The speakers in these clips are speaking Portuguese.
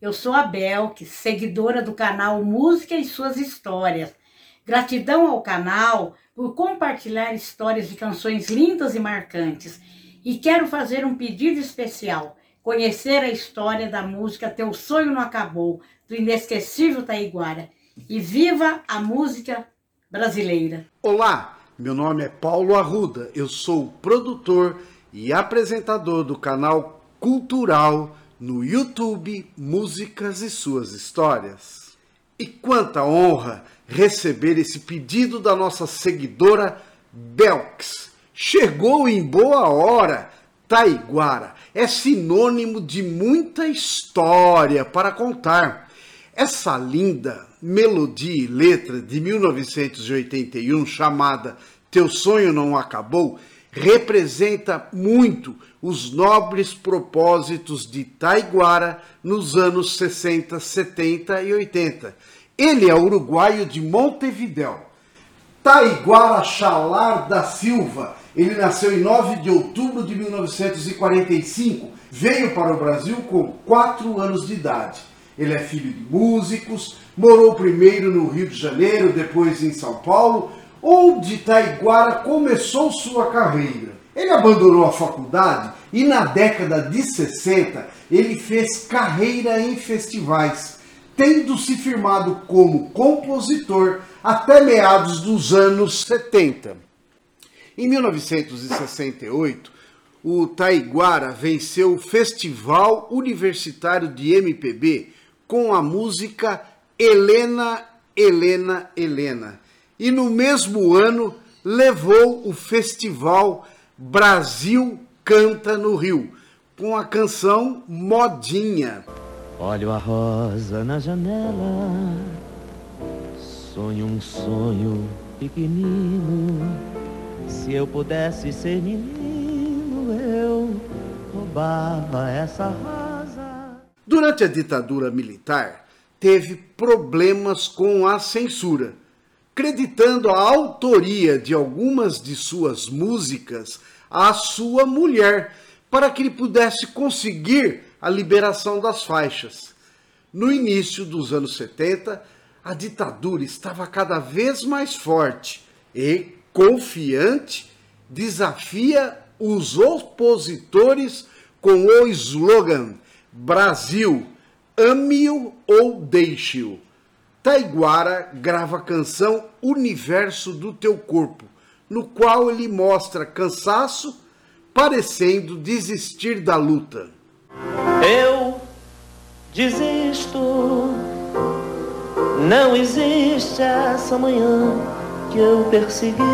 Eu sou a Belk, seguidora do canal Música e Suas Histórias. Gratidão ao canal por compartilhar histórias de canções lindas e marcantes. E quero fazer um pedido especial: conhecer a história da música Teu Sonho Não Acabou, do inesquecível Taiguara. E viva a música brasileira! Olá, meu nome é Paulo Arruda, eu sou produtor e apresentador do canal Cultural no YouTube Músicas e Suas Histórias. E quanta honra receber esse pedido da nossa seguidora Belks. Chegou em boa hora. Taiguara é sinônimo de muita história para contar. Essa linda melodia e letra de 1981 chamada Teu Sonho Não Acabou representa muito os nobres propósitos de Taiguara nos anos 60, 70 e 80. Ele é uruguaio de Montevidéu. Taiguara Chalar da Silva. Ele nasceu em 9 de outubro de 1945. Veio para o Brasil com 4 anos de idade. Ele é filho de músicos, morou primeiro no Rio de Janeiro, depois em São Paulo, onde Taiguara começou sua carreira. Ele abandonou a faculdade e na década de 60 ele fez carreira em festivais, tendo se firmado como compositor até meados dos anos 70. Em 1968, o Taiguara venceu o Festival Universitário de MPB com a música Helena, Helena, Helena. E no mesmo ano levou o festival Brasil Canta no Rio, com a canção Modinha. Olho a rosa na janela, sonho um sonho pequenino. Se eu pudesse ser menino, eu roubava essa rosa. Durante a ditadura militar, teve problemas com a censura creditando a autoria de algumas de suas músicas à sua mulher, para que ele pudesse conseguir a liberação das faixas. No início dos anos 70, a ditadura estava cada vez mais forte e, confiante, desafia os opositores com o slogan Brasil, ame-o ou deixe-o. Taiguara grava a canção Universo do Teu Corpo, no qual ele mostra cansaço, parecendo desistir da luta. Eu desisto, não existe essa manhã que eu perseguia.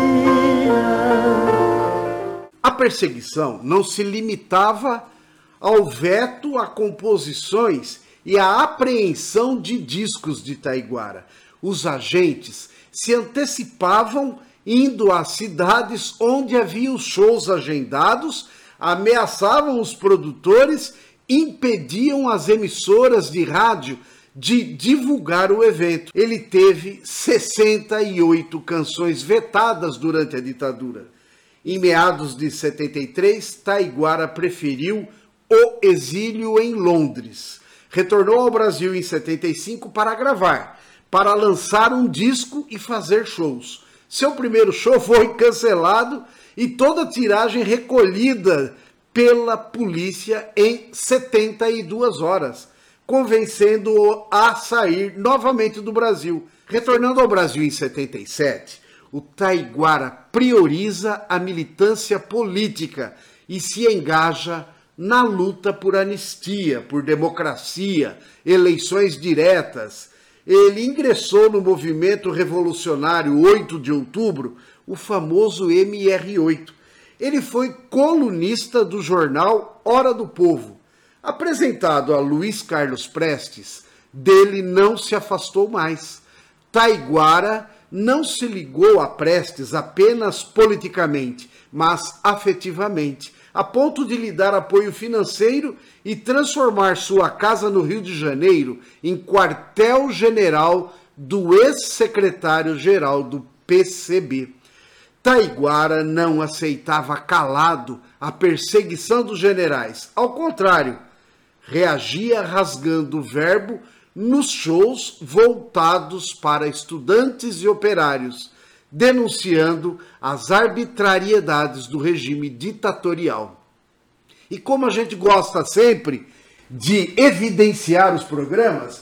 A perseguição não se limitava ao veto a composições e a apreensão de discos de Taiguara. Os agentes se antecipavam indo às cidades onde havia os shows agendados, ameaçavam os produtores, impediam as emissoras de rádio de divulgar o evento. Ele teve 68 canções vetadas durante a ditadura. Em meados de 73, Taiguara preferiu o exílio em Londres retornou ao Brasil em 75 para gravar, para lançar um disco e fazer shows. Seu primeiro show foi cancelado e toda a tiragem recolhida pela polícia em 72 horas, convencendo-o a sair novamente do Brasil. Retornando ao Brasil em 77, o Taiguara prioriza a militância política e se engaja na luta por anistia, por democracia, eleições diretas. Ele ingressou no movimento revolucionário 8 de outubro, o famoso MR8. Ele foi colunista do jornal Hora do Povo. Apresentado a Luiz Carlos Prestes, dele não se afastou mais. Taiguara não se ligou a Prestes apenas politicamente, mas afetivamente a ponto de lhe dar apoio financeiro e transformar sua casa no Rio de Janeiro em quartel-general do ex-secretário-geral do PCB. Taiguara não aceitava calado a perseguição dos generais. Ao contrário, reagia rasgando o verbo nos shows voltados para estudantes e operários, denunciando as arbitrariedades do regime ditatorial. E como a gente gosta sempre de evidenciar os programas,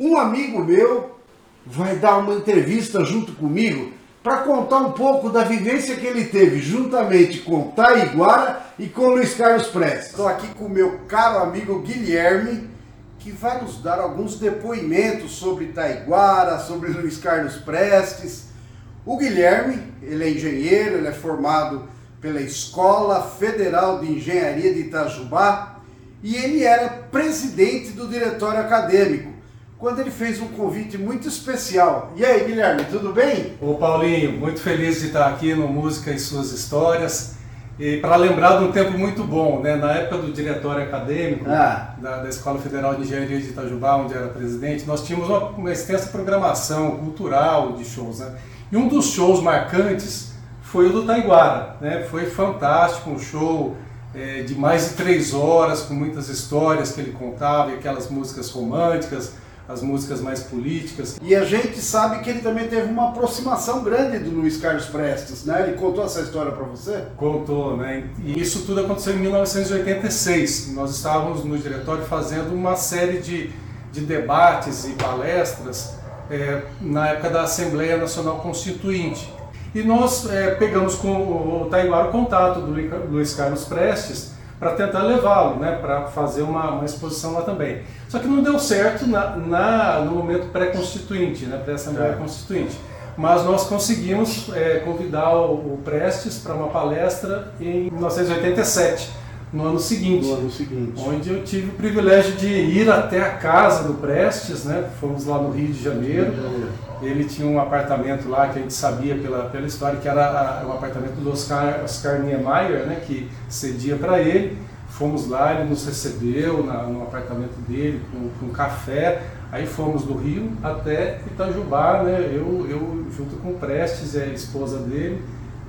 um amigo meu vai dar uma entrevista junto comigo para contar um pouco da vivência que ele teve juntamente com Taiguara e com Luiz Carlos Prestes. Estou aqui com o meu caro amigo Guilherme, que vai nos dar alguns depoimentos sobre Taiguara, sobre Luiz Carlos Prestes. O Guilherme, ele é engenheiro, ele é formado pela Escola Federal de Engenharia de Itajubá e ele era presidente do diretório acadêmico quando ele fez um convite muito especial. E aí, Guilherme, tudo bem? Ô Paulinho, muito feliz de estar aqui no Música e Suas Histórias. E para lembrar de um tempo muito bom, né? na época do diretório acadêmico ah. da, da, Escola Federal de Engenharia de Itajubá, onde era presidente, nós tínhamos uma, uma extensa programação cultural de shows. Né? E um dos shows marcantes foi o do Taiguara. Né? Foi fantástico, um show é, de mais de três horas, com muitas histórias que ele contava, e aquelas músicas românticas, as músicas mais políticas. E a gente sabe que ele também teve uma aproximação grande do Luiz Carlos Prestes, né? Ele contou essa história para você? Contou, né? E isso tudo aconteceu em 1986. Nós estávamos no diretório fazendo uma série de, de debates e palestras é, na época da Assembleia Nacional Constituinte. E nós é, pegamos com o Taiguara o contato do Luiz Carlos Prestes para tentar levá-lo, né, para fazer uma, uma, exposição lá também. Só que não deu certo na, na no momento pré-constituinte, né, pré-assembleia é. constituinte. Mas nós conseguimos é, convidar o, o Prestes para uma palestra em 1987, no ano seguinte. No ano seguinte. Onde eu tive o privilégio de ir até a casa do Prestes, né, fomos lá no Rio de Janeiro. Ele tinha um apartamento lá que a gente sabia pela, pela história que era o apartamento do Oscar, Oscar Niemeyer, né, que cedia para ele. Fomos lá, ele nos recebeu na, no apartamento dele com, com café. Aí fomos do Rio até Itajubá, né, eu, eu junto com o Prestes e a esposa dele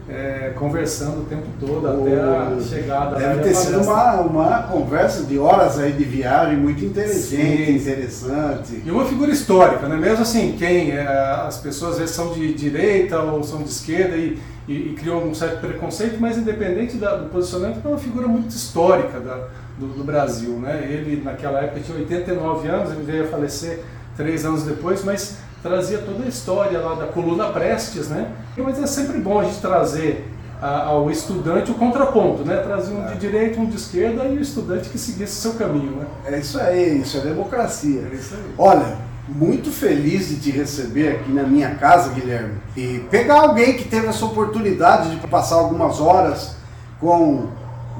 é, conversando o tempo todo até a chegada. Deve ter sido uma, uma conversa de horas aí de viagem muito inteligente, Sim. interessante. E uma figura histórica, né? Mesmo assim, quem é, as pessoas às vezes são de direita ou são de esquerda e, e, e criou um certo preconceito, mas independente da, do posicionamento, é uma figura muito histórica da, do, do, Brasil, né? Ele naquela época tinha 89 anos, ele veio a falecer três anos depois, mas trazia toda a história lá da coluna Prestes, né? Mas é sempre bom a gente trazer a, ao estudante o contraponto, né? Trazer um de direita, um de esquerda e o estudante que seguisse seu caminho, né? É isso aí, isso é democracia. É isso aí. Olha, muito feliz de te receber aqui na minha casa, Guilherme, e pegar alguém que teve essa oportunidade de passar algumas horas com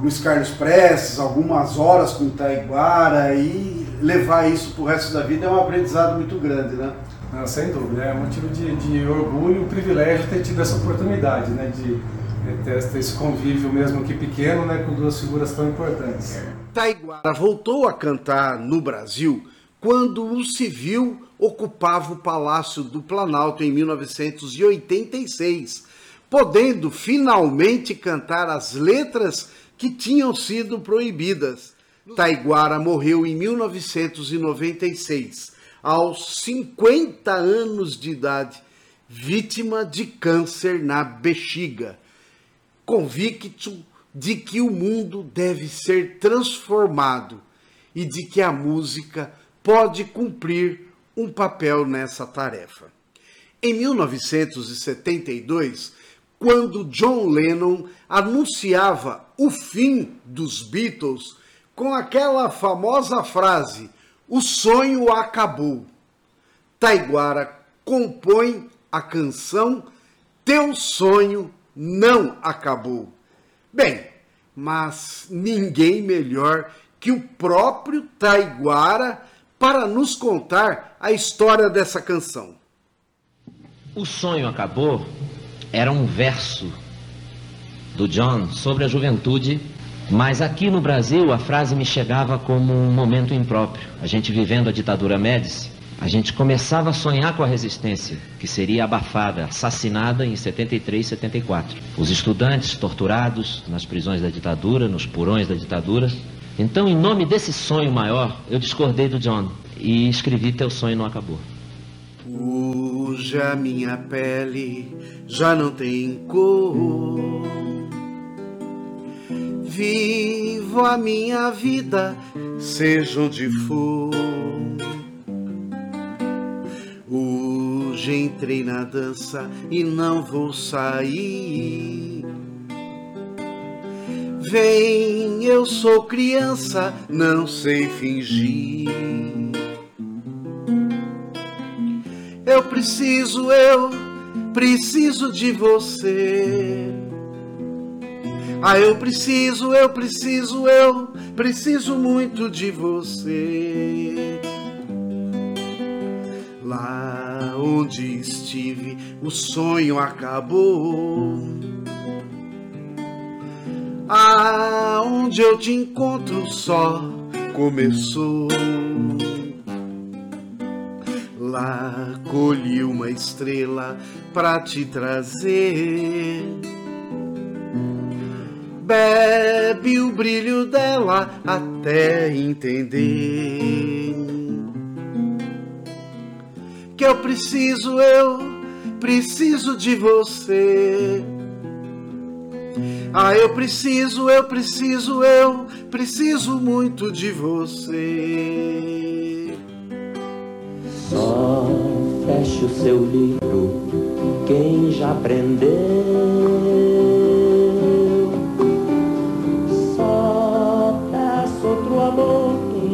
Luiz Carlos Prestes, algumas horas com Taiguara e levar isso para o resto da vida é um aprendizado muito grande, né? Não, sem dúvida, é um motivo de, de orgulho e um privilégio ter tido essa oportunidade, né, de ter, ter esse convívio mesmo que pequeno, né, com duas figuras tão importantes. Taiguara voltou a cantar no Brasil quando o civil ocupava o Palácio do Planalto em 1986, podendo finalmente cantar as letras que tinham sido proibidas. Taiguara morreu em 1996 aos 50 anos de idade, vítima de câncer na bexiga, convicto de que o mundo deve ser transformado e de que a música pode cumprir um papel nessa tarefa. Em 1972, quando John Lennon anunciava o fim dos Beatles com aquela famosa frase o sonho acabou. Taiguara compõe a canção Teu sonho não acabou. Bem, mas ninguém melhor que o próprio Taiguara para nos contar a história dessa canção. O sonho acabou era um verso do John sobre a juventude mas aqui no Brasil a frase me chegava como um momento impróprio. A gente vivendo a ditadura Médici, a gente começava a sonhar com a resistência, que seria abafada, assassinada em 73, 74. Os estudantes torturados nas prisões da ditadura, nos porões da ditadura, Então, em nome desse sonho maior, eu discordei do John e escrevi Teu Sonho Não Acabou. Hoje a minha pele já não tem cor. Vivo a minha vida, seja onde for. Hoje entrei na dança e não vou sair. Vem, eu sou criança, não sei fingir. Eu preciso, eu preciso de você. Ah, eu preciso, eu preciso, eu preciso muito de você. Lá onde estive, o sonho acabou. Aonde eu te encontro só começou. Lá colhi uma estrela pra te trazer. Bebe o brilho dela até entender que eu preciso, eu preciso de você. Ah, eu preciso, eu preciso, eu preciso muito de você. Só feche o seu livro, quem já aprendeu.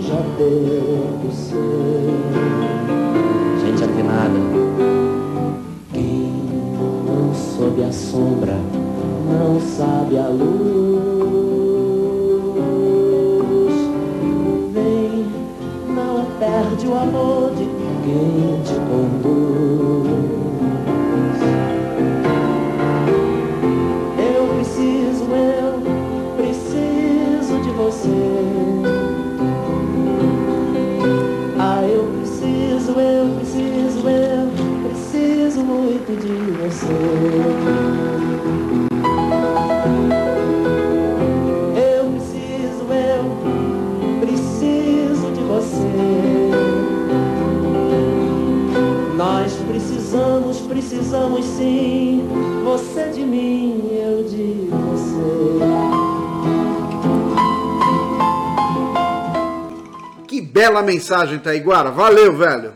Já deu o seu. Gente afinada. Quem não sob a sombra, não sabe a luz. Precisamos, sim. Você de mim, eu de você. Que bela mensagem, Taiguara. Valeu, velho.